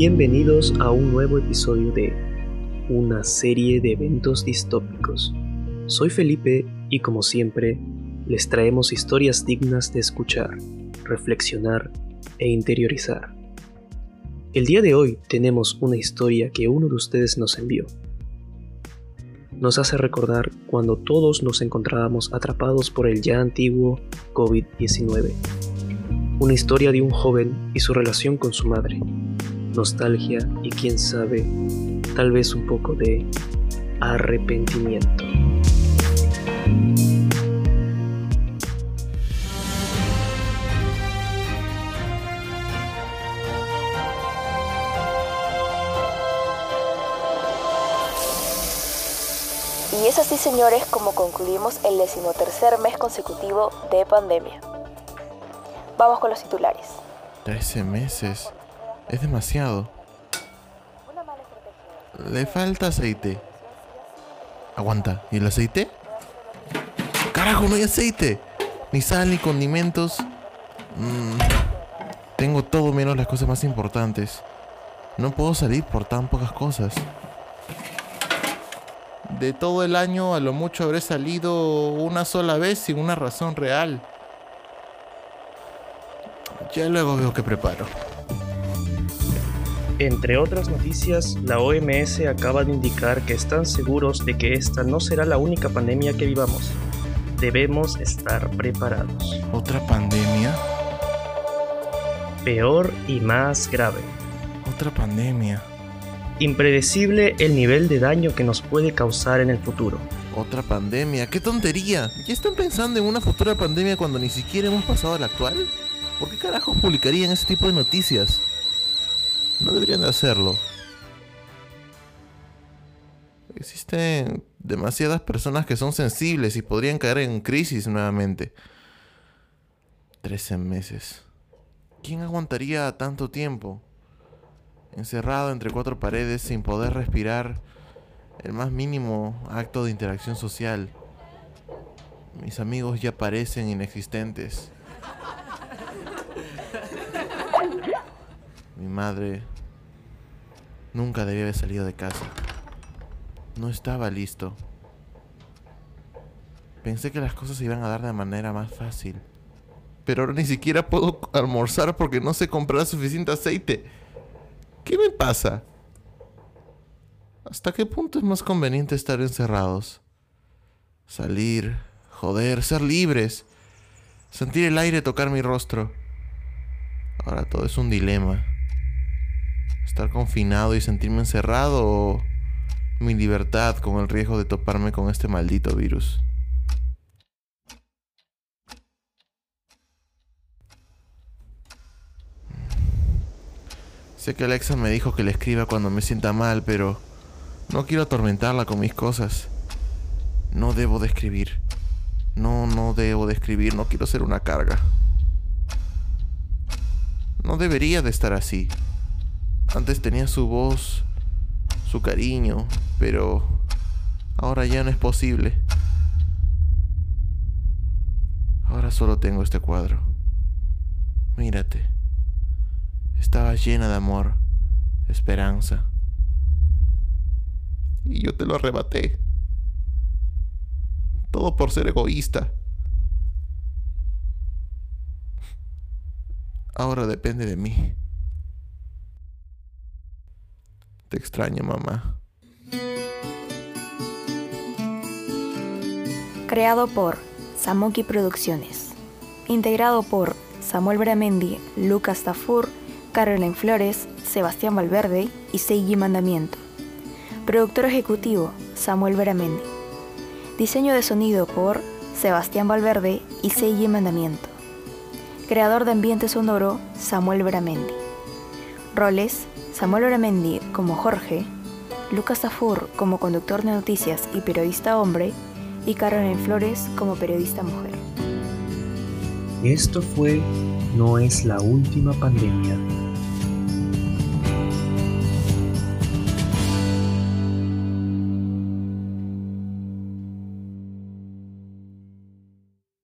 Bienvenidos a un nuevo episodio de una serie de eventos distópicos. Soy Felipe y como siempre les traemos historias dignas de escuchar, reflexionar e interiorizar. El día de hoy tenemos una historia que uno de ustedes nos envió. Nos hace recordar cuando todos nos encontrábamos atrapados por el ya antiguo COVID-19. Una historia de un joven y su relación con su madre. Nostalgia y quién sabe, tal vez un poco de arrepentimiento. Y es así, señores, como concluimos el decimotercer mes consecutivo de pandemia. Vamos con los titulares. 13 meses. Es demasiado. Le falta aceite. Aguanta. ¿Y el aceite? ¡Carajo, no hay aceite! Ni sal, ni condimentos. Mm, tengo todo menos las cosas más importantes. No puedo salir por tan pocas cosas. De todo el año a lo mucho habré salido una sola vez sin una razón real. Ya luego veo que preparo. Entre otras noticias, la OMS acaba de indicar que están seguros de que esta no será la única pandemia que vivamos. Debemos estar preparados. ¿Otra pandemia? Peor y más grave. Otra pandemia. Impredecible el nivel de daño que nos puede causar en el futuro. Otra pandemia. ¡Qué tontería! ¿Ya están pensando en una futura pandemia cuando ni siquiera hemos pasado a la actual? ¿Por qué carajos publicarían ese tipo de noticias? No deberían de hacerlo. Existen demasiadas personas que son sensibles y podrían caer en crisis nuevamente. 13 meses. ¿Quién aguantaría tanto tiempo? Encerrado entre cuatro paredes sin poder respirar el más mínimo acto de interacción social. Mis amigos ya parecen inexistentes. Mi madre nunca debía haber salido de casa. No estaba listo. Pensé que las cosas se iban a dar de manera más fácil. Pero ahora ni siquiera puedo almorzar porque no sé comprar suficiente aceite. ¿Qué me pasa? ¿Hasta qué punto es más conveniente estar encerrados? Salir, joder, ser libres. Sentir el aire tocar mi rostro. Ahora todo es un dilema. Estar confinado y sentirme encerrado o mi libertad con el riesgo de toparme con este maldito virus. Sé que Alexa me dijo que le escriba cuando me sienta mal, pero no quiero atormentarla con mis cosas. No debo de escribir. No, no debo de escribir, no quiero ser una carga. No debería de estar así. Antes tenía su voz, su cariño, pero ahora ya no es posible. Ahora solo tengo este cuadro. Mírate. Estaba llena de amor, esperanza. Y yo te lo arrebaté. Todo por ser egoísta. Ahora depende de mí. Te extraño, mamá. Creado por Samoki Producciones. Integrado por Samuel Bramendi, Lucas Tafur, Caroline Flores, Sebastián Valverde y Seiji Mandamiento. Productor ejecutivo, Samuel Bramendi. Diseño de sonido por Sebastián Valverde y Seiji Mandamiento. Creador de ambiente sonoro, Samuel Bramendi. Roles, Samuel Bramendi como Jorge, Lucas Tafur como conductor de noticias y periodista hombre, y Caroline Flores como periodista mujer. Esto fue No es la última pandemia